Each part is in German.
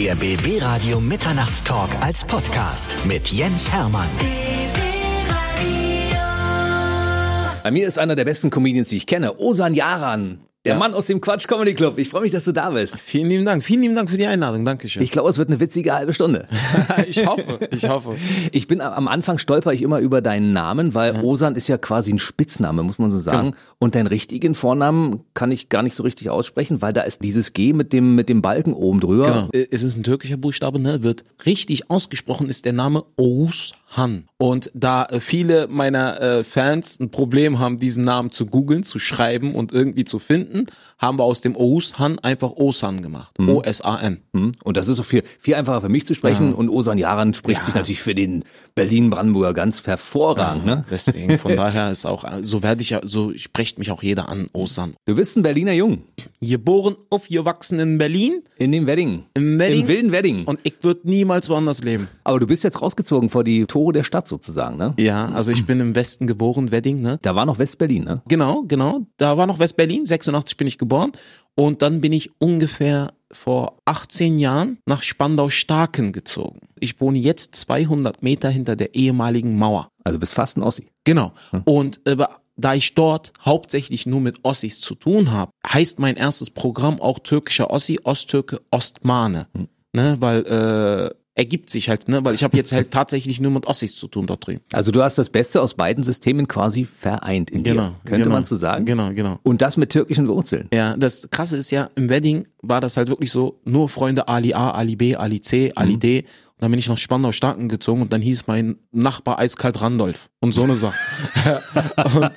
Der BB Radio Mitternachtstalk als Podcast mit Jens Hermann. Bei mir ist einer der besten Comedians, die ich kenne, Osan Yaran. Der Ja. Mann aus dem Quatsch Comedy Club. Ich freue mich, dass du da bist. Vielen lieben Dank. Vielen lieben Dank für die Einladung. Dankeschön. Ich glaube, es wird eine witzige halbe Stunde. ich hoffe. Ich hoffe. Ich bin am Anfang stolper ich immer über deinen Namen, weil Osan ist ja quasi ein Spitzname, muss man so sagen. Und deinen richtigen Vornamen kann ich gar nicht so richtig aussprechen, weil da ist dieses G mit dem, mit dem Balken oben drüber. Genau. Äh, Es ist ein türkischer Buchstabe, ne? Wird richtig ausgesprochen, ist der Name Oğuzhan. Und da äh, viele meiner äh, Fans ein Problem haben, diesen Namen zu googeln, zu schreiben und irgendwie zu finden, haben wir aus dem Oğuzhan einfach Osan gemacht. O-S-A-N. Hm? Und das ist auch viel, viel einfacher für mich zu sprechen. Und Osan Yaran spricht Ja. sich natürlich für den Berlin-Brandenburger ganz hervorragend. Ne? Deswegen, von daher ist auch, so werde ich ja, so spricht mich auch jeder an, Osan. Du bist ein Berliner Jung. Geboren, aufgewachsen in Berlin, In dem Wedding. Im Wedding? Im wilden Wedding. und ich würde niemals woanders leben. Aber du bist jetzt rausgezogen vor die Tore der Stadt sozusagen, ne? Ja, also ich bin im Westen geboren, Wedding, ne? Da war noch West-Berlin, ne? Genau, genau. Da war noch West-Berlin, 86 bin ich geboren. Und dann bin ich ungefähr vor 18 Jahren nach Spandau-Starken gezogen. Ich wohne jetzt 200 Meter hinter der ehemaligen Mauer. Also bist fast ein Ossi. Genau. Und äh, da ich dort hauptsächlich nur mit Ossis zu tun habe, heißt mein erstes Programm auch türkischer Ossi, Osttürke, Ostmane. Ne, weil äh, ergibt sich halt, ne, weil ich habe jetzt halt tatsächlich nur mit Ossis zu tun dort drüben. Also du hast das Beste aus beiden Systemen quasi vereint in dir. Könnte genau. man so sagen? Genau, genau. Und das mit türkischen Wurzeln. Ja, das Krasse ist ja, im Wedding war das halt wirklich so, nur Freunde Ali A, Ali B, Ali C, Ali D. Und dann bin ich nach Spandau-Starken gezogen und dann hieß mein Nachbar eiskalt Randolph und so eine Sache. und,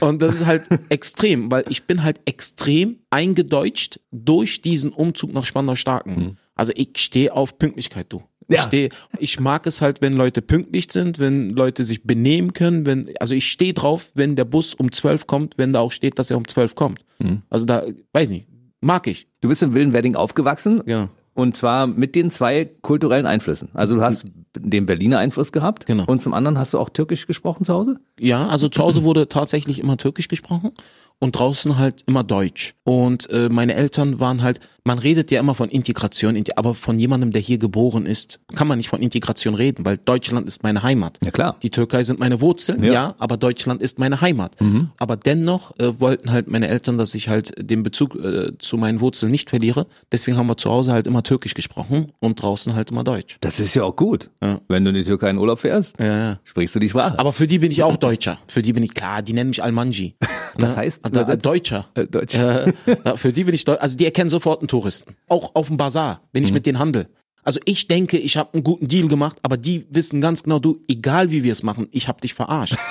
und das ist halt extrem, weil ich bin halt extrem eingedeutscht durch diesen Umzug nach Spandau-Starken. Also ich stehe auf Pünktlichkeit, du. Ich, Ja. steh, ich mag es halt, wenn Leute pünktlich sind, wenn Leute sich benehmen können, wenn, also ich stehe drauf, wenn der Bus um 12 kommt, wenn da auch steht, dass er um 12 kommt. Also da, weiß nicht, mag ich. Du bist im wilden Wedding aufgewachsen. Genau. Und zwar mit den zwei kulturellen Einflüssen. Also du hast den Berliner Einfluss gehabt. Genau. Und zum anderen hast du auch Türkisch gesprochen zu Hause? Ja, also zu Hause wurde tatsächlich immer Türkisch gesprochen und draußen halt immer Deutsch. Und äh, meine Eltern waren halt, man redet ja immer von Integration, inte- aber von jemandem, der hier geboren ist, kann man nicht von Integration reden, weil Deutschland ist meine Heimat. Ja, klar. Die Türkei sind meine Wurzeln, Ja. ja, aber Deutschland ist meine Heimat. Aber dennoch äh, wollten halt meine Eltern, dass ich halt den Bezug äh, zu meinen Wurzeln nicht verliere. Deswegen haben wir zu Hause halt immer Türkisch gesprochen und draußen halt immer Deutsch. Das ist ja auch gut. Ja. Wenn du in die Türkei in Urlaub fährst, Ja, sprichst du die Sprache. Aber für die bin ich auch Deutscher. Für die bin ich klar, die nennen mich Almanji. Das Ne? heißt, übersetzt? Deutscher. Äh, Deutsch. Da- für die bin ich Deutsch. Also die erkennen sofort einen Touristen. Auch auf dem Bazar, wenn ich Mhm. mit denen handel. Also ich denke, ich habe einen guten Deal gemacht, aber die wissen ganz genau, du, egal wie wir es machen, ich habe dich verarscht.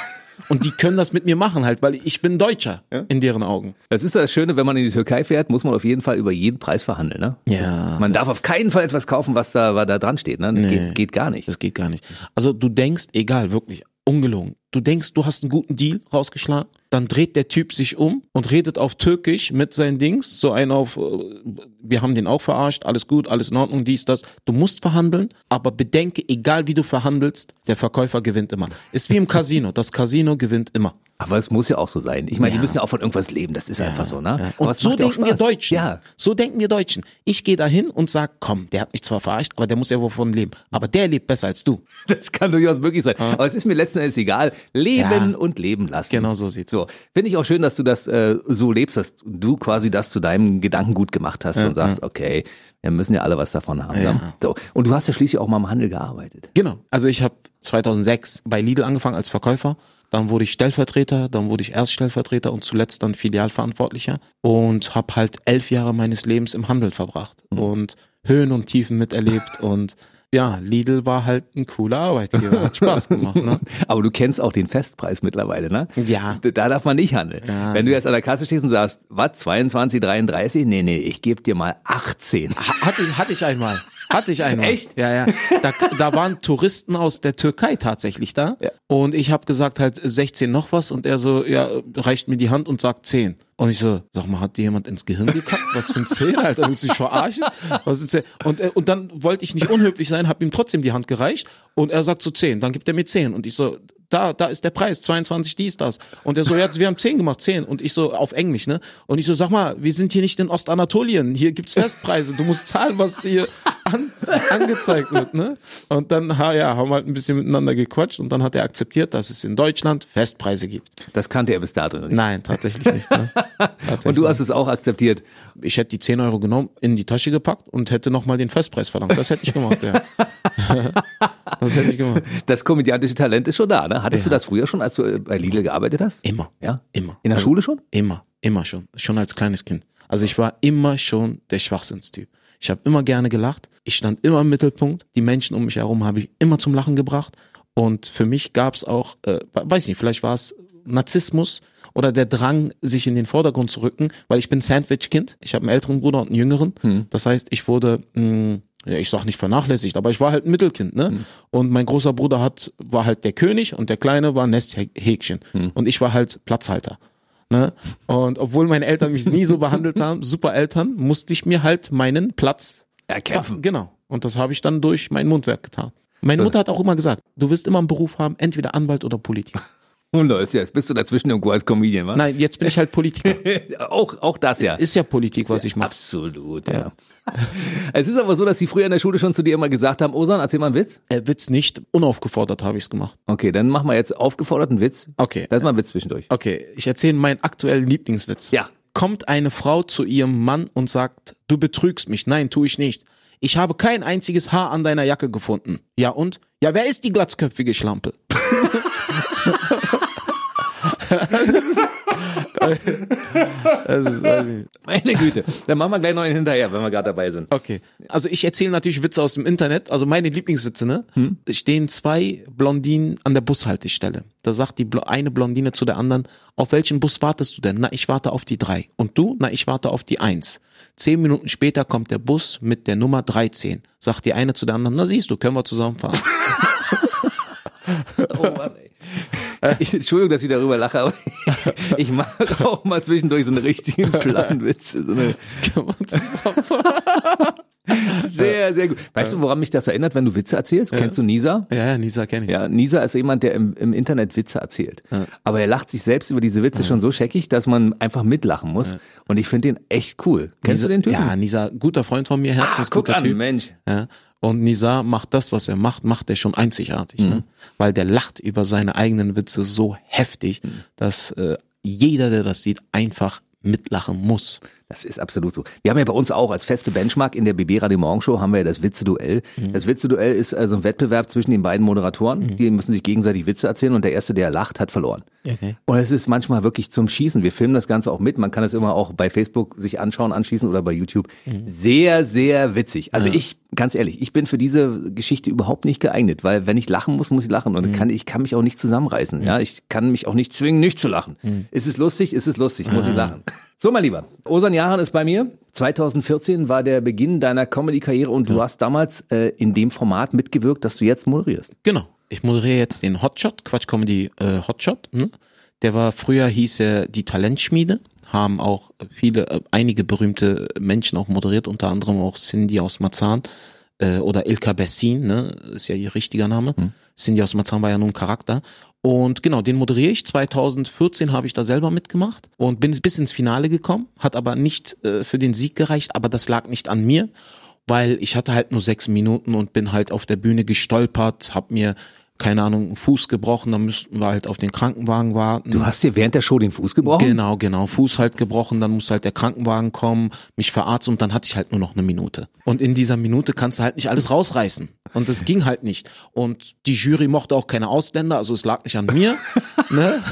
Und die können das mit mir machen halt, weil ich bin Deutscher in deren Augen. Das ist das Schöne, wenn man in die Türkei fährt, muss man auf jeden Fall über jeden Preis verhandeln. Ne? Ja. Man darf auf keinen Fall etwas kaufen, was da, was da dran steht. Ne? Das geht, geht gar nicht. das geht gar nicht. Also du denkst, egal, wirklich, ungelogen. Du denkst, du hast einen guten Deal rausgeschlagen, dann dreht der Typ sich um und redet auf Türkisch mit seinen Dings, so ein auf, äh, wir haben den auch verarscht, alles gut, alles in Ordnung, dies, das. Du musst verhandeln, aber bedenke, egal wie du verhandelst, der Verkäufer gewinnt immer. Ist wie im Casino, das Casino gewinnt immer. Aber es muss ja auch so sein. Ich meine, die Ja. müssen ja auch von irgendwas leben. Das ist einfach so, ne? Ja. Und so ja denken wir. Deutschen. Ja. So denken wir Deutschen. Ich gehe dahin und sag, komm, der hat mich zwar verarscht, aber der muss ja wovon leben. Aber der lebt besser als du. Das kann durchaus möglich sein. Aber es ist mir letzten Endes egal. Leben Ja. und leben lassen. Genau so sieht's So. Finde ich auch schön, dass du das äh, so lebst, dass du quasi das zu deinem Gedankengut gemacht hast und sagst, okay, wir müssen ja alle was davon haben. Ja. Ne? So. Und du hast ja schließlich auch mal im Handel gearbeitet. Genau. Also ich habe 2006 bei Lidl angefangen als Verkäufer. Dann wurde ich Stellvertreter, dann wurde ich Erststellvertreter und zuletzt dann Filialverantwortlicher und habe halt elf Jahre meines Lebens im Handel verbracht und Höhen und Tiefen miterlebt und ja, Lidl war halt ein cooler Arbeitgeber, hat Spaß gemacht. Ne? Aber du kennst auch den Festpreis mittlerweile, ne? Ja. Da darf man nicht handeln. Ja. Wenn du jetzt an der Kasse stehst und sagst, was, 22, 33? Nee, nee, ich gebe dir mal 18. Ha- Hatte, hatte ich einmal. Hatte ich einmal. Echt? Ja, ja. Da, da waren Touristen aus der Türkei tatsächlich da. Ja. Und ich habe gesagt halt 16 noch was und er so, ja, reicht mir die Hand und sagt 10. Und ich so, sag mal, hat dir jemand ins Gehirn gekackt? Was für ein 10, Alter? Willst du mich verarschen? Was ist 10? Und, äh, und dann wollte ich nicht unhöflich sein, habe ihm trotzdem die Hand gereicht und er sagt so 10. Dann gibt er mir 10. Und ich so, da, da ist der Preis, 22 dies, das. Und er so, ja, wir haben 10 gemacht, 10. Und ich so, auf Englisch, ne? Und ich so, sag mal, wir sind hier nicht in Ostanatolien, hier gibt's Festpreise, du musst zahlen, was hier, an, angezeigt wird, ne? Und dann, ha, ja, haben wir halt ein bisschen miteinander gequatscht und dann hat er akzeptiert, dass es in Deutschland Festpreise gibt. Das kannte er bis dato nicht. Nein, tatsächlich nicht. Ne? Tatsächlich Und du hast es auch akzeptiert. ich hätte die 10 Euro genommen, in die Tasche gepackt und hätte nochmal den Festpreis verlangt. Das hätte ich gemacht, ja. das hätte ich gemacht. Das komödiantische Talent ist schon da, ne? Hattest Ja. du das früher schon, als du äh, bei Lidl gearbeitet hast? Immer. Ja? Immer. In der Also, Schule schon? Immer, immer schon. Schon als kleines Kind. Also ich war immer schon der Schwachsinnstyp. Ich habe immer gerne gelacht. Ich stand immer im Mittelpunkt. Die Menschen um mich herum habe ich immer zum Lachen gebracht. Und für mich gab es auch, äh, weiß nicht, vielleicht war es Narzissmus oder der Drang, sich in den Vordergrund zu rücken, weil ich bin Sandwich-Kind. Ich habe einen älteren Bruder und einen jüngeren. Das heißt, ich wurde, mh, ja, ich sag nicht vernachlässigt, aber ich war halt ein Mittelkind, ne? Und mein großer Bruder hat, war halt der König und der Kleine war Nesthäkchen. Und ich war halt Platzhalter. Ne? Und obwohl meine Eltern mich nie so behandelt haben, super Eltern, musste ich mir halt meinen Platz Erkämpfen. Genau. Und das habe ich dann durch mein Mundwerk getan. Meine Mutter hat auch immer gesagt, du wirst immer einen Beruf haben, entweder Anwalt oder Politiker. Und Leute, jetzt bist du dazwischen irgendwo als Comedian, wa? Nein, jetzt bin ich halt Politiker. auch, auch das ja. Ist ja Politik, was ich mache. Absolut, ja. Es ist aber so, dass sie früher in der Schule schon zu dir immer gesagt haben, Osan, erzähl mal einen Witz. Äh, Witz nicht, unaufgefordert habe ich es gemacht. Okay, dann machen wir jetzt aufgeforderten Witz. Okay. Lass mal einen Witz zwischendurch. Okay, ich erzähle meinen aktuellen Lieblingswitz. Ja. Kommt eine Frau zu ihrem Mann und sagt, du betrügst mich. Nein, tu ich nicht. Ich habe kein einziges Haar an deiner Jacke gefunden. Ja und? Ja, wer ist die glatzköpfige Schlampe? das ist, weiß ich nicht. Meine Güte. Dann machen wir gleich noch einen hinterher, wenn wir gerade dabei sind. Okay. Also ich erzähle natürlich Witze aus dem Internet, also meine Lieblingswitze, ne? Hm? Stehen zwei Blondinen an der Bushaltestelle. Da sagt die eine Blondine zu der anderen, auf welchen Bus wartest du denn? Na, ich warte auf die drei. Und du? Na, ich warte auf die eins. Zehn Minuten später kommt der Bus mit der Nummer 13. Sagt die eine zu der anderen, na siehst du, können wir zusammenfahren. Oh Mann, ey. Ich, Entschuldigung, dass ich darüber lache, aber ich mag auch mal zwischendurch so einen richtigen Plattenwitz. So eine Können wir zusammenfahren. sehr, sehr gut. Weißt du, woran mich das erinnert, wenn du Witze erzählst? Kennst du Nisa? ja, ja, Nisa kenne ich. Ja, Nisa ist jemand, der im, im Internet Witze erzählt. Aber er lacht sich selbst über diese Witze schon so scheckig, dass man einfach mitlachen muss. Und ich finde den echt cool. Kennst Nisa, du den Typen? Ja, Nisa, guter Freund von mir, ah, guck herzensguter an, Typ. Mensch. Ja. Und Nizar macht das, was er macht, macht er schon einzigartig, ne? Weil der lacht über seine eigenen Witze so heftig, dass äh, jeder, der das sieht, einfach mitlachen muss. Das ist absolut so. Wir haben ja bei uns auch als feste Benchmark in der BB Radio Morgenshow haben wir ja das Witze-Duell. Das Witze-Duell ist also ein Wettbewerb zwischen den beiden Moderatoren. Die müssen sich gegenseitig Witze erzählen und der Erste, der lacht, hat verloren. Okay. Und es ist manchmal wirklich zum Schießen. Wir filmen das Ganze auch mit. Man kann es immer auch bei Facebook sich anschauen, anschließen oder bei YouTube. Sehr, sehr witzig. Also ich, ganz ehrlich, ich bin für diese Geschichte überhaupt nicht geeignet, weil wenn ich lachen muss, muss ich lachen und kann, ich kann mich auch nicht zusammenreißen. Ja, ich kann mich auch nicht zwingen, nicht zu lachen. Ist es lustig? Ist es lustig? Muss ich lachen. So, mein Lieber. Osan Jahan ist bei mir. 2014 war der Beginn deiner Comedy-Karriere und du hast damals äh, in dem Format mitgewirkt, dass du jetzt moderierst. Genau. Ich moderiere jetzt den Hotshot, Quatsch Comedy äh, Hotshot. Ne? Der war früher hieß er die Talentschmiede, haben auch viele, äh, einige berühmte Menschen auch moderiert, unter anderem auch Cindy aus Marzahn äh, oder Ilka Bessin, ne? ist ja ihr richtiger Name. Cindy aus Marzahn war ja nur ein Charakter. Und genau, den moderiere ich. 2014 habe ich da selber mitgemacht und bin bis ins Finale gekommen, hat aber nicht äh, für den Sieg gereicht, aber das lag nicht an mir, weil ich hatte halt nur sechs Minuten und bin halt auf der Bühne gestolpert, hab mir keine Ahnung, einen Fuß gebrochen, dann müssten wir halt auf den Krankenwagen warten. Du hast dir während der Show den Fuß gebrochen? Genau, genau. Fuß halt gebrochen, dann muss halt der Krankenwagen kommen, mich verarzten und dann hatte ich halt nur noch eine Minute. Und in dieser Minute kannst du halt nicht alles rausreißen. Und das ging halt nicht. Und die Jury mochte auch keine Ausländer, also es lag nicht an mir. ne?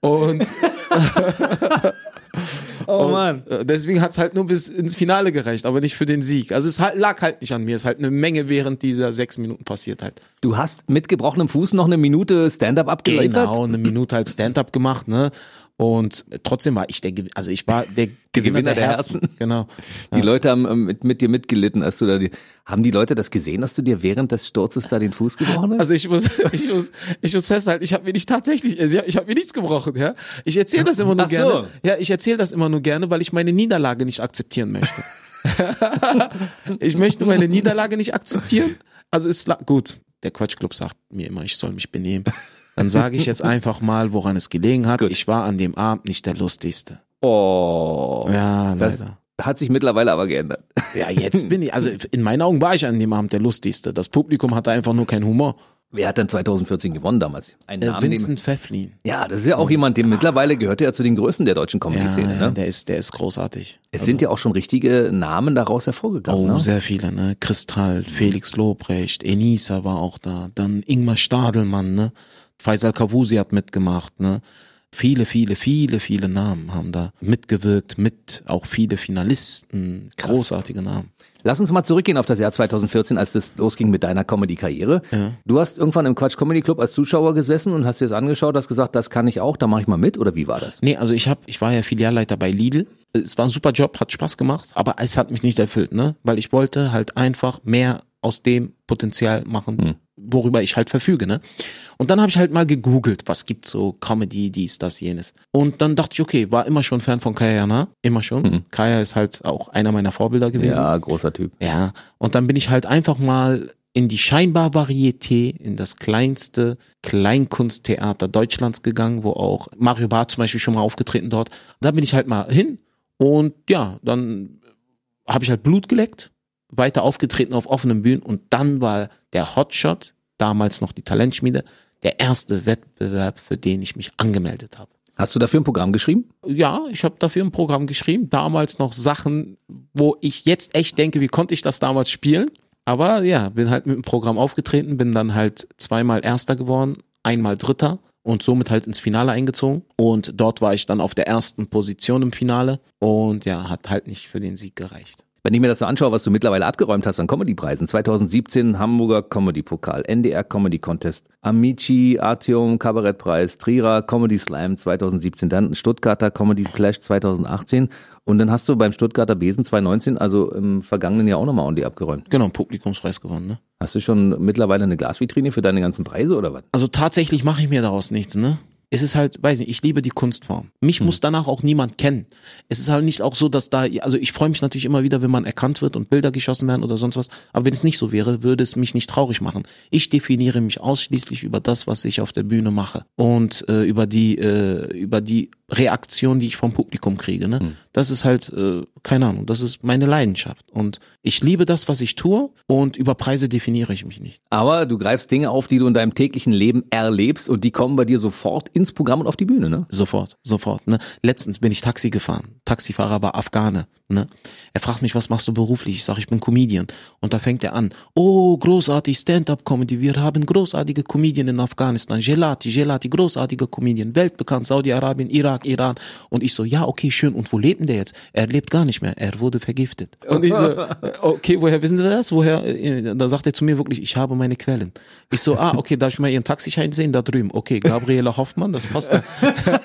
Und Oh Mann. äh, deswegen hat's halt nur bis ins Finale gereicht, aber nicht für den Sieg. Also es halt, lag halt nicht an mir. Es ist halt eine Menge während dieser sechs Minuten passiert halt. Du hast mit gebrochenem Fuß noch eine Minute Stand-up abgeliefert? Genau, eine Minute halt Stand-up gemacht, ne? Und trotzdem war ich der, also ich war der Gewinner, Gewinner der, der Herzen. Herzen. Genau. Die Leute haben ähm, mit, mit dir mitgelitten, als du da die, haben die Leute das gesehen, dass du dir während des Sturzes da den Fuß gebrochen hast? Also ich muss, ich muss, ich muss festhalten, ich habe mir nicht tatsächlich, also ich habe mir nichts gebrochen, ja. Ich erzähle das immer nur Ach so. gerne. Ja, ich erzähle das immer nur gerne, weil ich meine Niederlage nicht akzeptieren möchte. ich möchte meine Niederlage nicht akzeptieren. Also ist gut. Der Quatschclub sagt mir immer, ich soll mich benehmen. Dann sage ich jetzt einfach mal, woran es gelegen hat. Gut. Ich war an dem Abend nicht der lustigste. oh. Ja, das, leider. Hat sich mittlerweile aber geändert. Ja, jetzt bin ich, also in meinen Augen war ich an dem Abend der lustigste. Das Publikum hatte einfach nur keinen Humor. Wer hat denn 2014 gewonnen damals? Ein Äh, Namen, den- Vincent Pfefflin. Ja, das ist ja auch jemand, dem mittlerweile gehört er ja zu den Größen der deutschen Comedy-Szene. ja, Ne? der ist, der ist großartig. Es sind ja auch schon richtige Namen daraus hervorgegangen. Oh, ne? sehr viele, ne? Kristall, Felix Lobrecht, Enisa war auch da, dann Ingmar Stadelmann, ne? Faisal Kavusi hat mitgemacht, ne? Viele, viele, viele, viele Namen haben da mitgewirkt, mit auch viele Finalisten, großartige Namen. Lass uns mal zurückgehen auf das Jahr 2014, als das losging mit deiner Comedy-Karriere. Du hast irgendwann im Quatsch Comedy Club als Zuschauer gesessen und hast dir das angeschaut, hast gesagt, das kann ich auch, da mache ich mal mit, oder wie war das? Nee, also ich hab, ich war ja Filialleiter bei Lidl. Es war ein super Job, hat Spaß gemacht, aber es hat mich nicht erfüllt, ne? Weil ich wollte halt einfach mehr aus dem Potenzial machen, worüber ich halt verfüge, ne? Und dann habe ich halt mal gegoogelt, was gibt's so Comedy, dies, das, jenes. Und dann dachte ich, okay, war immer schon Fan von Kaya Jana, immer schon. Kaya ist halt auch einer meiner Vorbilder gewesen. Ja, großer Typ. Ja, und dann bin ich halt einfach mal in die scheinbar Varieté, in das kleinste Kleinkunsttheater Deutschlands gegangen, wo auch Mario Barth zum Beispiel schon mal aufgetreten dort. Da bin ich halt mal hin und ja, dann habe ich halt Blut geleckt, weiter aufgetreten auf offenen Bühnen und dann war der Hotshot, damals noch die Talentschmiede, der erste Wettbewerb, für den ich mich angemeldet habe. Hast du dafür ein Programm geschrieben? Ja, ich habe dafür ein Programm geschrieben. Damals noch Sachen, wo ich jetzt echt denke, wie konnte ich das damals spielen? Aber ja, bin halt mit dem Programm aufgetreten, bin dann halt zweimal Erster geworden, einmal Dritter und somit halt ins Finale eingezogen. Und dort war ich dann auf der ersten Position im Finale und ja, hat halt nicht für den Sieg gereicht. Wenn ich mir das so anschaue, was du mittlerweile abgeräumt hast an Comedy-Preisen, 2017 Hamburger Comedy-Pokal, NDR Comedy Contest, Amici, Artium Kabarettpreis, Trierer Comedy Slam 2017, dann Stuttgarter Comedy Clash 2018 und dann hast du beim Stuttgarter Besen 2019, also im vergangenen Jahr auch nochmal on die abgeräumt. Genau, Publikumspreis gewonnen, ne? Hast du schon mittlerweile eine Glasvitrine für deine ganzen Preise oder was? Also tatsächlich mache ich mir daraus nichts, ne? Es ist halt, weiß nicht, ich liebe die Kunstform. Mich muss danach auch niemand kennen. Es ist halt nicht auch so, dass da, also ich freue mich natürlich immer wieder, wenn man erkannt wird und Bilder geschossen werden oder sonst was. Aber wenn es nicht so wäre, würde es mich nicht traurig machen. Ich definiere mich ausschließlich über das, was ich auf der Bühne mache und äh, über die, äh, über die Reaktion, die ich vom Publikum kriege. Ne? Das ist halt, äh, keine Ahnung, das ist meine Leidenschaft. Und ich liebe das, was ich tue und über Preise definiere ich mich nicht. Aber du greifst Dinge auf, die du in deinem täglichen Leben erlebst und die kommen bei dir sofort ins Programm und auf die Bühne, ne? Sofort, sofort. Ne? Letztens bin ich Taxi gefahren. Taxifahrer war Afghane. Ne? Er fragt mich, was machst du beruflich? Ich sage, ich bin Comedian. Und da fängt er an, oh, großartig Stand-up-Comedy. Wir haben großartige Comedian in Afghanistan. Gelati, Gelati, großartiger Comedian. Weltbekannt, Saudi-Arabien, Irak, Iran. Und ich so, ja, okay, schön. Und wo lebt denn der jetzt? Er lebt gar nicht mehr. Er wurde vergiftet. Und ich so, okay, woher wissen Sie das? Woher? äh, Da sagt er zu mir wirklich, ich habe meine Quellen. Ich so, ah, okay, darf ich mal Ihren Taxischein sehen? Da drüben. Okay, Gabriela Hoffmann, das passt. ja.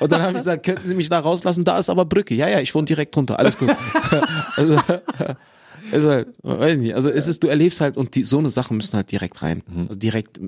Und dann habe ich gesagt, könnten Sie mich da rauslassen? Da ist aber Brücke. Ja, ja, ich wohne direkt drunter. Alles gut. also, also halt, weiß nicht. Also es ist, du erlebst halt und die, so eine Sachen müssen halt direkt rein. Also direkt,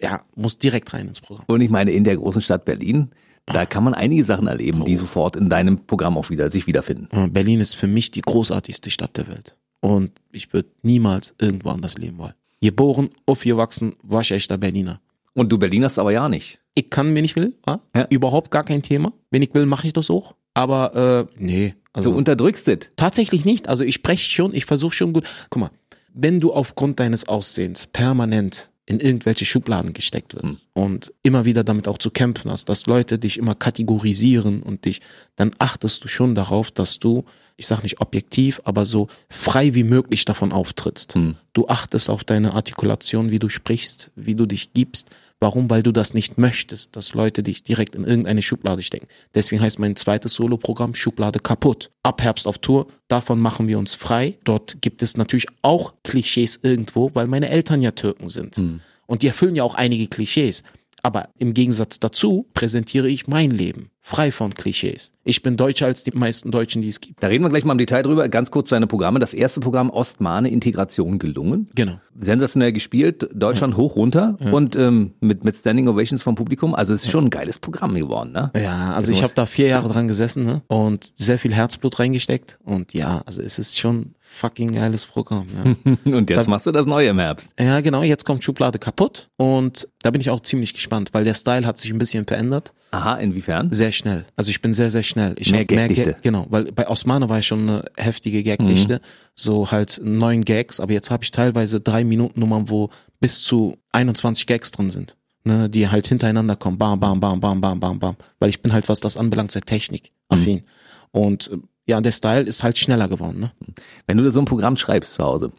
ja, muss direkt rein ins Programm. Und ich meine, in der großen Stadt Berlin, da kann man einige Sachen erleben, die sofort in deinem Programm auch wieder sich wiederfinden. Berlin ist für mich die großartigste Stadt der Welt. Und ich würde niemals irgendwo anders leben wollen. Geboren, aufgewachsen, waschechter Berliner. Und du Berlinerst aber ja nicht. Ich kann, wenn ich will, ja? Ja. überhaupt gar kein Thema. Wenn ich will, mache ich das auch. Aber äh, nee, also Du unterdrückst es. Tatsächlich nicht. Also ich spreche schon, ich versuche schon gut. Guck mal, wenn du aufgrund deines Aussehens permanent in irgendwelche Schubladen gesteckt wirst. Und immer wieder damit auch zu kämpfen hast, dass Leute dich immer kategorisieren und dich, dann achtest du schon darauf, dass du, ich sag nicht objektiv, aber so frei wie möglich davon auftrittst. Du achtest auf deine Artikulation, wie du sprichst, wie du dich gibst. Warum? Weil du das nicht möchtest, dass Leute dich direkt in irgendeine Schublade stecken. Deswegen heißt mein zweites Soloprogramm Schublade kaputt. Ab Herbst auf Tour, davon machen wir uns frei. Dort gibt es natürlich auch Klischees irgendwo, weil meine Eltern ja Türken sind. Und die erfüllen ja auch einige Klischees. Aber im Gegensatz dazu präsentiere ich mein Leben, frei von Klischees. Ich bin deutscher als die meisten Deutschen, die es gibt. Da reden wir gleich mal im Detail drüber. Ganz kurz deine Programme. Das erste Programm Ostmane Integration gelungen. Genau. Sensationell gespielt, Deutschland hoch runter und ähm, mit, mit Standing Ovations vom Publikum. Also es ist schon ein geiles Programm geworden, ne? Ja, also ich habe da vier Jahre dran gesessen ne? und sehr viel Herzblut reingesteckt und ja, also es ist schon fucking geiles Programm. Ja. Und jetzt machst du das Neue im Herbst. ja, genau, jetzt kommt Schublade kaputt und da bin ich auch ziemlich gespannt, weil der Style hat sich ein bisschen verändert. Aha, inwiefern? Sehr schnell. Also ich bin sehr, sehr schnell. Ich Mehr hab mehr Gagdichte. Gag, genau, weil bei Osmane war ich schon eine heftige Gagdichte, Mhm. so halt neun Gags, aber jetzt habe ich teilweise drei Minuten Nummern, wo bis zu 21 Gags drin sind. Ne, die halt hintereinander kommen. Bam, bam, bam, bam, bam, bam, bam. Weil ich bin halt, was das anbelangt, sehr technikaffin. Mhm. Und ja, der Style ist halt schneller geworden. Ne? Wenn du da so ein Programm schreibst zu Hause,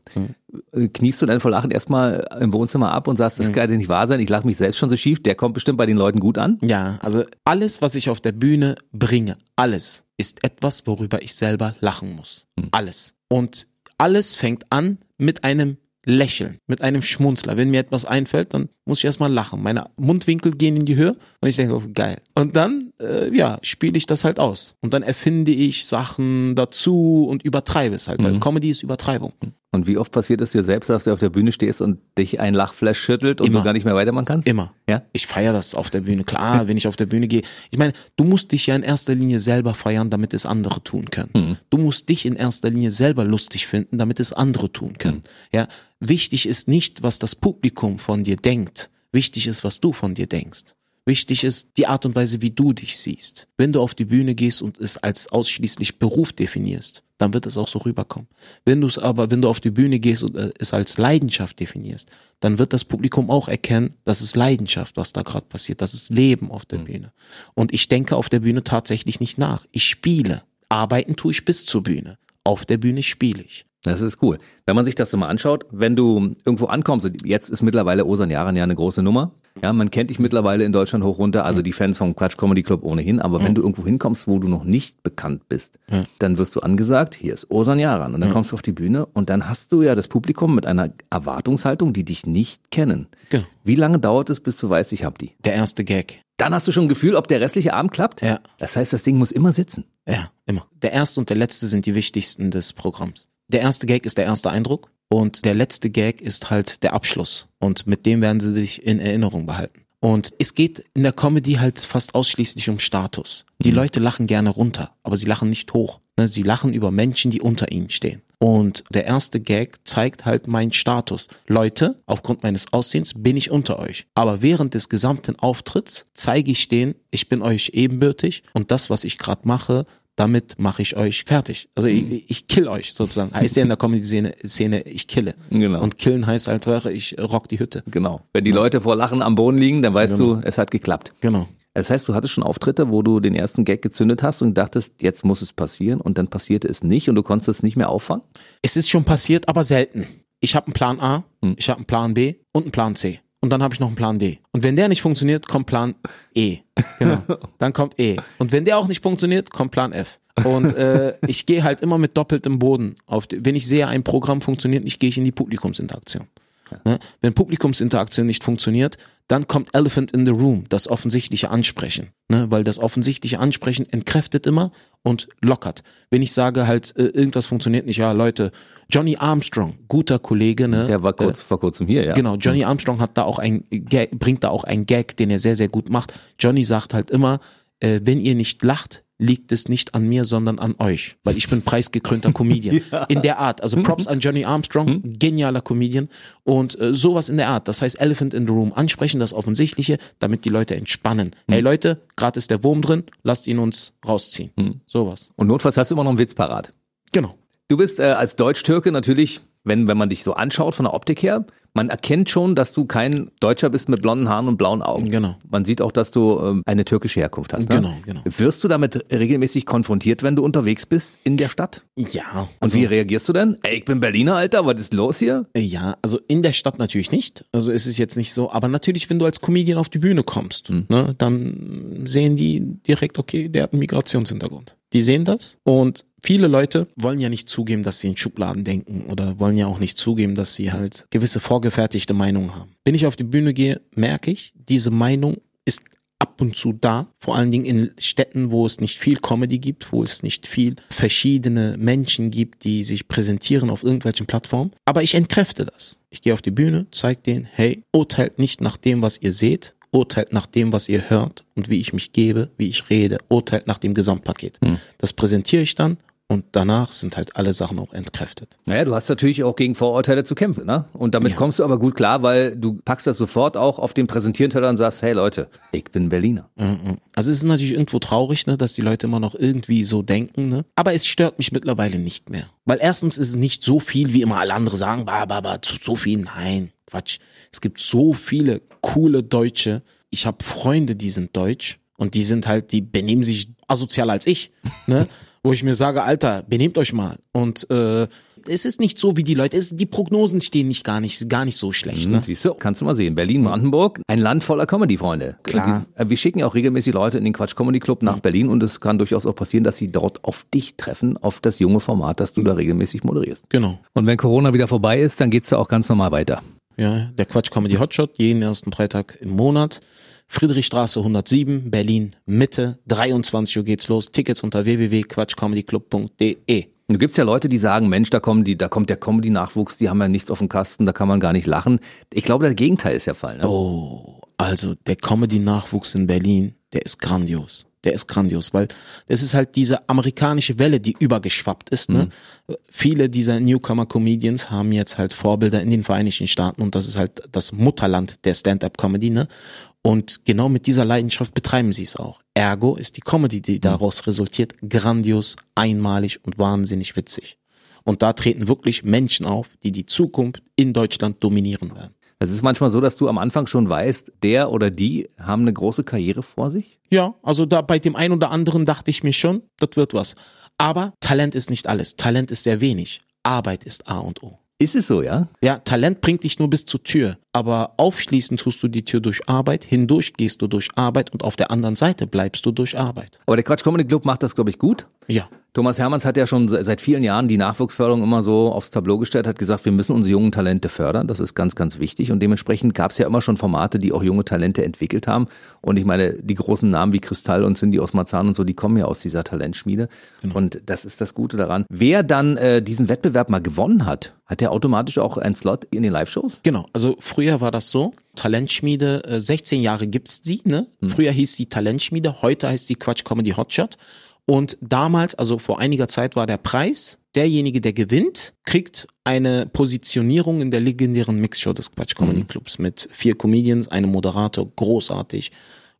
äh, kniest du dann vor Lachen erstmal im Wohnzimmer ab und sagst, das kann ja nicht wahr sein, ich lache mich selbst schon so schief, der kommt bestimmt bei den Leuten gut an. Ja, also alles, was ich auf der Bühne bringe, alles ist etwas, worüber ich selber lachen muss. Alles. Und alles fängt an mit einem Lächeln, mit einem Schmunzler. Wenn mir etwas einfällt, dann muss ich erstmal lachen. Meine Mundwinkel gehen in die Höhe und ich denke, oh, geil. Und dann, äh, ja, spiele ich das halt aus. Und dann erfinde ich Sachen dazu und übertreibe es halt, weil Comedy ist Übertreibung. Und wie oft passiert es dir selbst, dass du auf der Bühne stehst und dich ein Lachflash schüttelt und Immer. du gar nicht mehr weitermachen kannst? Immer. Ja? Ich feiere das auf der Bühne. Klar, wenn ich auf der Bühne gehe. Ich meine, du musst dich ja in erster Linie selber feiern, damit es andere tun können. Du musst dich in erster Linie selber lustig finden, damit es andere tun können. Ja, wichtig ist nicht, was das Publikum von dir denkt. Wichtig ist, was du von dir denkst. Wichtig ist die Art und Weise, wie du dich siehst. Wenn du auf die Bühne gehst und es als ausschließlich Beruf definierst, dann wird es auch so rüberkommen. Wenn du es aber, wenn du auf die Bühne gehst und äh, es als Leidenschaft definierst, dann wird das Publikum auch erkennen, das ist Leidenschaft, was da gerade passiert. Das ist Leben auf der Bühne. Und ich denke auf der Bühne tatsächlich nicht nach. Ich spiele. Arbeiten tue ich bis zur Bühne. Auf der Bühne spiele ich. Das ist cool. Wenn man sich das so mal anschaut, wenn du irgendwo ankommst, jetzt ist mittlerweile Osan Yaran ja eine große Nummer. Ja, man kennt dich mittlerweile in Deutschland hoch runter, also die Fans vom Quatsch Comedy Club ohnehin. Aber wenn du irgendwo hinkommst, wo du noch nicht bekannt bist, dann wirst du angesagt, hier ist Osan Yaran. Und dann kommst du auf die Bühne und dann hast du ja das Publikum mit einer Erwartungshaltung, die dich nicht kennen. Genau. Wie lange dauert es, bis du weißt, ich hab die? Der erste Gag. Dann hast du schon ein Gefühl, ob der restliche Abend klappt? Ja. Das heißt, das Ding muss immer sitzen. Ja, immer. Der erste und der letzte sind die wichtigsten des Programms. Der erste Gag ist der erste Eindruck und der letzte Gag ist halt der Abschluss. Und mit dem werden sie sich in Erinnerung behalten. Und es geht in der Comedy halt fast ausschließlich um Status. Die Leute lachen gerne runter, aber sie lachen nicht hoch. Ne, Sie lachen über Menschen, die unter ihnen stehen. Und der erste Gag zeigt halt meinen Status. Leute, aufgrund meines Aussehens bin ich unter euch. Aber während des gesamten Auftritts zeige ich denen, ich bin euch ebenbürtig und das, was ich gerade mache, damit mache ich euch fertig. Also ich, ich kill euch sozusagen. Heißt ja in der Comedy-Szene, Szene, ich kille. Genau. Und killen heißt halt, ich rock die Hütte. Genau. Wenn die Leute vor Lachen am Boden liegen, dann weißt du, es hat geklappt. Genau. Das heißt, du hattest schon Auftritte, wo du den ersten Gag gezündet hast und dachtest, jetzt muss es passieren und dann passierte es nicht und du konntest es nicht mehr auffangen? Es ist schon passiert, aber selten. Ich habe einen Plan A, ich habe einen Plan B und einen Plan C. Und dann habe ich noch einen Plan D. Und wenn der nicht funktioniert, kommt Plan E. Genau. Dann kommt E. Und wenn der auch nicht funktioniert, kommt Plan F. Und äh, ich gehe halt immer mit doppeltem Boden. Auf die, wenn ich sehe, ein Programm funktioniert nicht, gehe ich in die Publikumsinteraktion. Ne? Wenn Publikumsinteraktion nicht funktioniert, dann kommt Elephant in the Room, das offensichtliche Ansprechen. Ne? Weil das offensichtliche Ansprechen entkräftet immer und lockert. Wenn ich sage halt, äh, irgendwas funktioniert nicht, ja Leute, Johnny Armstrong, guter Kollege, ne? Der war kurz vor kurzem hier, ja. Genau, Johnny Armstrong hat da auch ein Gag, bringt da auch einen Gag, den er sehr, sehr gut macht. Johnny sagt halt immer, äh, wenn ihr nicht lacht, liegt es nicht an mir, sondern an euch. Weil ich bin preisgekrönter Comedian. In der Art. Also Props an Johnny Armstrong, genialer Comedian. Und äh, sowas in der Art. Das heißt Elephant in the Room. Ansprechen, das Offensichtliche, damit die Leute entspannen. Hey Leute, gerade ist der Wurm drin, lasst ihn uns rausziehen. Sowas. Und notfalls hast du immer noch einen Witz parat. Genau. Du bist äh, als Deutsch-Türke natürlich, wenn, wenn man dich so anschaut von der Optik her, man erkennt schon, dass du kein Deutscher bist mit blonden Haaren und blauen Augen. Genau. Man sieht auch, dass du ähm, eine türkische Herkunft hast. Ne? Genau, genau. Wirst du damit regelmäßig konfrontiert, wenn du unterwegs bist in der Stadt? Ja. Und wie reagierst du denn? Ey, ich bin Berliner, Alter, was ist los hier? Ja, also in der Stadt natürlich nicht. Also es ist jetzt nicht so, aber natürlich, wenn du als Comedian auf die Bühne kommst, ne, dann sehen die direkt, okay, der hat einen Migrationshintergrund. Die sehen das und viele Leute wollen ja nicht zugeben, dass sie in Schubladen denken oder wollen ja auch nicht zugeben, dass sie halt gewisse vorgefertigte Meinungen haben. Wenn ich auf die Bühne gehe, merke ich, diese Meinung ist ab und zu da, vor allen Dingen in Städten, wo es nicht viel Comedy gibt, wo es nicht viel verschiedene Menschen gibt, die sich präsentieren auf irgendwelchen Plattformen. Aber ich entkräfte das. Ich gehe auf die Bühne, zeige denen, hey, urteilt nicht nach dem, was ihr seht, urteilt nach dem, was ihr hört und wie ich mich gebe, wie ich rede, urteilt nach dem Gesamtpaket. Das präsentiere ich dann Und danach sind halt alle Sachen auch entkräftet. Naja, du hast natürlich auch gegen Vorurteile zu kämpfen, ne? Und damit Ja. kommst du aber gut klar, weil du packst das sofort auch auf den Präsentierteller und sagst, hey Leute, ich bin Berliner. Also es ist natürlich irgendwo traurig, ne, dass die Leute immer noch irgendwie so denken, ne? Aber es stört mich mittlerweile nicht mehr. Weil erstens ist es nicht so viel, wie immer alle andere sagen, bah, bah, bah, zu- so viel. Nein, Quatsch. Es gibt so viele coole Deutsche. Ich habe Freunde, die sind deutsch und die sind halt, die benehmen sich asozialer als ich, ne? Wo ich mir sage, Alter, benehmt euch mal. Und äh, es ist nicht so wie die Leute, es, die Prognosen stehen nicht gar nicht, gar nicht so schlecht, ne? Siehst du, kannst du mal sehen. Berlin, Brandenburg, ein Land voller Comedy-Freunde. Klar. Die, äh, wir schicken ja auch regelmäßig Leute in den Quatsch Comedy Club nach Berlin und es kann durchaus auch passieren, dass sie dort auf dich treffen, auf das junge Format, das du da regelmäßig moderierst. Genau. Und wenn Corona wieder vorbei ist, dann geht's da auch ganz normal weiter. Ja, der Quatsch Comedy Hotshot, jeden ersten Freitag im Monat. Friedrichstraße 107, Berlin, Mitte, 23 Uhr geht's los. Tickets unter www.quatschcomedyclub.de. Du gibt's ja Leute, die sagen, Mensch, da kommen die, da kommt der Comedy-Nachwuchs, die haben ja nichts auf dem Kasten, da kann man gar nicht lachen. Ich glaube, das Gegenteil ist der Fall. Ne? Oh, also der Comedy-Nachwuchs in Berlin, der ist grandios. Der ist grandios, weil das ist halt diese amerikanische Welle, die übergeschwappt ist. Ne? Viele dieser Newcomer-Comedians haben jetzt halt Vorbilder in den Vereinigten Staaten und das ist halt das Mutterland der Stand-up-Comedy. Ne? Und genau mit dieser Leidenschaft betreiben sie es auch. Ergo ist die Comedy, die daraus resultiert, grandios, einmalig und wahnsinnig witzig. Und da treten wirklich Menschen auf, die die Zukunft in Deutschland dominieren werden. Es ist manchmal so, dass du am Anfang schon weißt, der oder die haben eine große Karriere vor sich. Ja, also da bei dem einen oder anderen dachte ich mir schon, das wird was. Aber Talent ist nicht alles. Talent ist sehr wenig. Arbeit ist A und O. Ist es so, ja? Ja, Talent bringt dich nur bis zur Tür, aber aufschließen tust du die Tür durch Arbeit, hindurch gehst du durch Arbeit und auf der anderen Seite bleibst du durch Arbeit. Aber der Quatsch Comedy Club macht das, glaube ich, gut. Ja. Thomas Hermanns hat ja schon se- seit vielen Jahren die Nachwuchsförderung immer so aufs Tableau gestellt, hat gesagt, wir müssen unsere jungen Talente fördern. Das ist ganz, ganz wichtig. Und dementsprechend gab es ja immer schon Formate, die auch junge Talente entwickelt haben. Und ich meine, die großen Namen wie Kristall und Cindy aus Marzahn und so, die kommen ja aus dieser Talentschmiede. Und das ist das Gute daran. Wer dann äh, diesen Wettbewerb mal gewonnen hat, hat der automatisch auch einen Slot in den Live-Shows? Genau, also früher war das so, Talentschmiede, äh, 16 Jahre gibt's die, ne? Früher hieß sie Talentschmiede, heute heißt sie Quatsch Comedy Hotshot. Und damals, also vor einiger Zeit war der Preis, derjenige, der gewinnt, kriegt eine Positionierung in der legendären Mixshow des Quatsch Comedy Clubs mit vier Comedians, einem Moderator, großartig.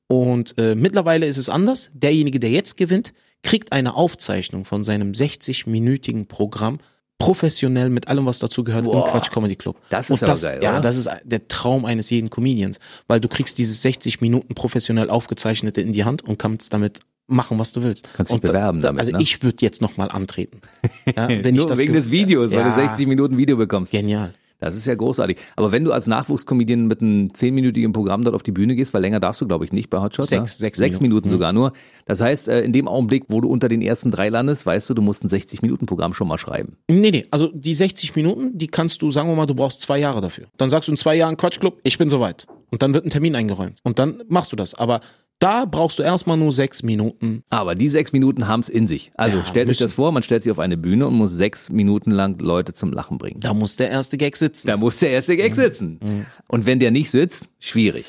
Und äh, mittlerweile ist es anders. Derjenige, der jetzt gewinnt, kriegt eine Aufzeichnung von seinem 60-minütigen Programm professionell mit allem, was dazu gehört im Boah. Quatsch Comedy Club. Das ist das, geil, Ja, oder? das ist der Traum eines jeden Comedians, weil du kriegst dieses 60 Minuten professionell aufgezeichnete in die Hand und kannst damit machen, was du willst. Kannst dich bewerben da, damit, Also ne? ich würde jetzt noch mal antreten. Ja, wenn ich Nur das wegen ge- des Videos, weil ja, du 60 Minuten Video bekommst. Genial. Das ist ja großartig. Aber wenn du als Nachwuchscomedian mit einem zehnminütigen Programm dort auf die Bühne gehst, weil länger darfst du, glaube ich, nicht bei Hotshot. Sechs- ne? sechs sechs Minuten, Minuten, sogar nur. Das heißt, äh, in dem Augenblick, wo du unter den ersten drei landest, weißt du, du musst ein 60-Minuten-Programm schon mal schreiben. Nee, nee, also die 60 Minuten, die kannst du, sagen wir mal, du brauchst zwei Jahre dafür. Dann sagst du in zwei Jahren Quatschclub, ich bin soweit. Und dann wird ein Termin eingeräumt. Und dann machst du das. Aber da brauchst du erstmal nur sechs Minuten. Aber die sechs Minuten haben's in sich. Also Ja, stellt euch müssen. das vor, man stellt sich auf eine Bühne und muss sechs Minuten lang Leute zum Lachen bringen. Da muss der erste Gag sitzen. Da muss der erste Gag sitzen. Und wenn der nicht sitzt, schwierig.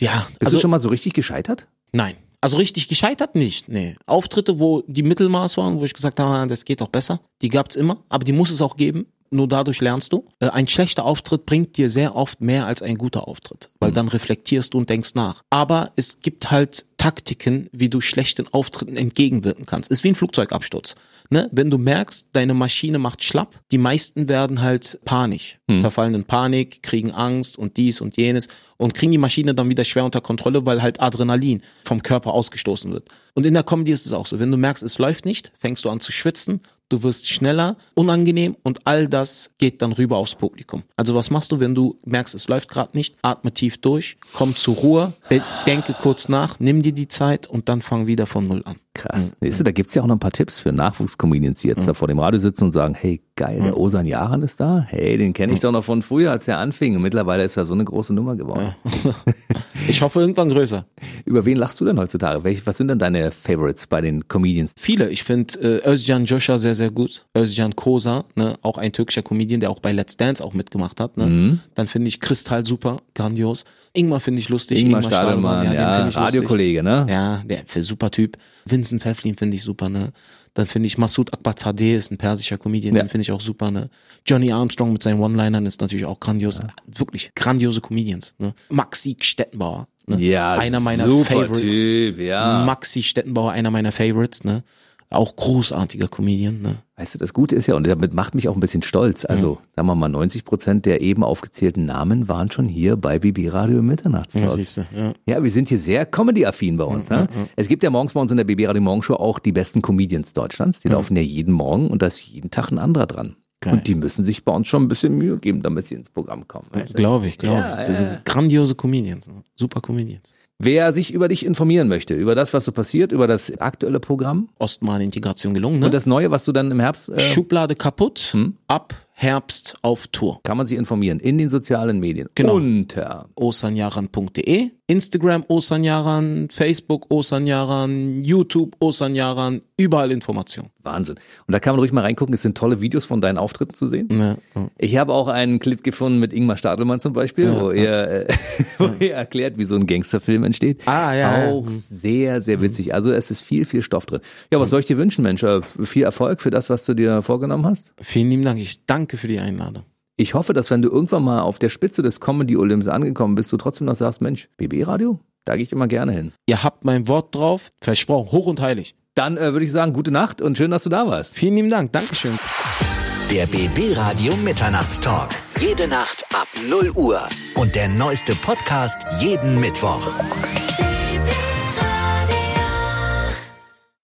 Ja, Bist also du schon mal so richtig gescheitert? nein. Also richtig gescheitert nicht. Nee. Auftritte, wo die Mittelmaß waren, wo ich gesagt habe, ah, das geht doch besser, die gab's immer, aber die muss es auch geben. Nur dadurch lernst du. Äh, Ein schlechter Auftritt bringt dir sehr oft mehr als ein guter Auftritt, weil dann reflektierst du und denkst nach. Aber es gibt halt Taktiken, wie du schlechten Auftritten entgegenwirken kannst. Ist wie ein Flugzeugabsturz. Ne? Wenn du merkst, deine Maschine macht schlapp, die meisten werden halt panisch, verfallen in Panik, kriegen Angst und dies und jenes und kriegen die Maschine dann wieder schwer unter Kontrolle, weil halt Adrenalin vom Körper ausgestoßen wird. Und in der Comedy ist es auch so. Wenn du merkst, es läuft nicht, fängst du an zu schwitzen, du wirst schneller, unangenehm und all das geht dann rüber aufs Publikum. Also was machst du, wenn du merkst, es läuft gerade nicht? Atme tief durch, komm zur Ruhe, denke kurz nach, nimm dir die Zeit und dann fang wieder von Null an. Krass. Siehst du, da gibt's ja auch noch ein paar Tipps für Nachwuchscomedians, die jetzt da vor dem Radio sitzen und sagen, hey, geil, der Osan Jaran ist da. Hey, den kenne ich doch noch von früher, als er anfing. Und mittlerweile ist er so eine große Nummer geworden. Ich hoffe irgendwann größer. Über wen lachst du denn heutzutage? Welch, was sind denn deine Favorites bei den Comedians? Viele. Ich finde äh, Özcan Joscha sehr, sehr gut. Özcan Kosa, ne, auch ein türkischer Comedian, der auch bei Let's Dance auch mitgemacht hat. Ne? Mhm. Dann finde ich Kristall super, grandios. Ingmar finde ich lustig. Ingmar Stadelmann, den ja, finde ich. Radiokollege, ne? Ja, der für super Typ. Wen Vincent Pfefflin finde ich super, ne? Dann finde ich Masoud Akbarzadeh ist ein persischer Comedian, Ja. den finde ich auch super, ne? Johnny Armstrong mit seinen One-Linern ist natürlich auch grandios. Wirklich grandiose Comedians, ne? Maxi Stettenbauer, ne? Ja, einer meiner super Favorites. Typ, ja. Maxi Stettenbauer, einer meiner Favorites, ne? Auch großartiger Comedian, ne? Weißt du, das Gute ist ja, und damit macht mich auch ein bisschen stolz. Also, sagen wir mal, 90 Prozent der eben aufgezählten Namen waren schon hier bei BB Radio im Mitternachtstalk. siehst du, ja. Ja, wir sind hier sehr Comedy-affin bei uns. Ne? Es gibt ja morgens bei uns in der BB Radio Morgenshow auch die besten Comedians Deutschlands. Die laufen ja jeden Morgen und da ist jeden Tag ein anderer dran. Geil. Und die müssen sich bei uns schon ein bisschen Mühe geben, damit sie ins Programm kommen. Glaube ich, glaube Ja, ich. Das ja. sind grandiose Comedians, ne? super Comedians. Wer sich über dich informieren möchte, über das, was so passiert, über das aktuelle Programm Ostmann-Integration gelungen, ne? und das Neue, was du dann im Herbst, äh, Schublade kaputt, Hm? ab Herbst auf Tour. kann man sich informieren in den sozialen Medien. Genau. Unter osanjaran.de, Instagram Osanjaran, Facebook Osanjaran, YouTube Osanjaran, überall Informationen. Wahnsinn. Und da kann man ruhig mal reingucken. Es sind tolle Videos von deinen Auftritten zu sehen. Ne, ja. Ich habe auch einen Clip gefunden mit Ingmar Stadelmann zum Beispiel, wo, Er, äh, wo er erklärt, wie so ein Gangsterfilm entsteht. Ah, ja, ja. Auch sehr, sehr witzig. Also es ist viel, viel Stoff drin. Ja, was soll ich dir wünschen, Mensch? Äh, Viel Erfolg für das, was du dir vorgenommen hast. Vielen lieben Dank. Ich danke für die Einladung. Ich hoffe, dass wenn du irgendwann mal auf der Spitze des Comedy Olymps angekommen bist, du trotzdem noch sagst, Mensch, BB Radio? Da gehe ich immer gerne hin. Ihr habt mein Wort drauf, versprochen, hoch und heilig. Dann äh, würde ich sagen, gute Nacht und schön, dass du da warst. Vielen lieben Dank. Dankeschön. Der BB Radio Mitternachtstalk. Jede Nacht ab 0 Uhr. Und der neueste Podcast jeden Mittwoch.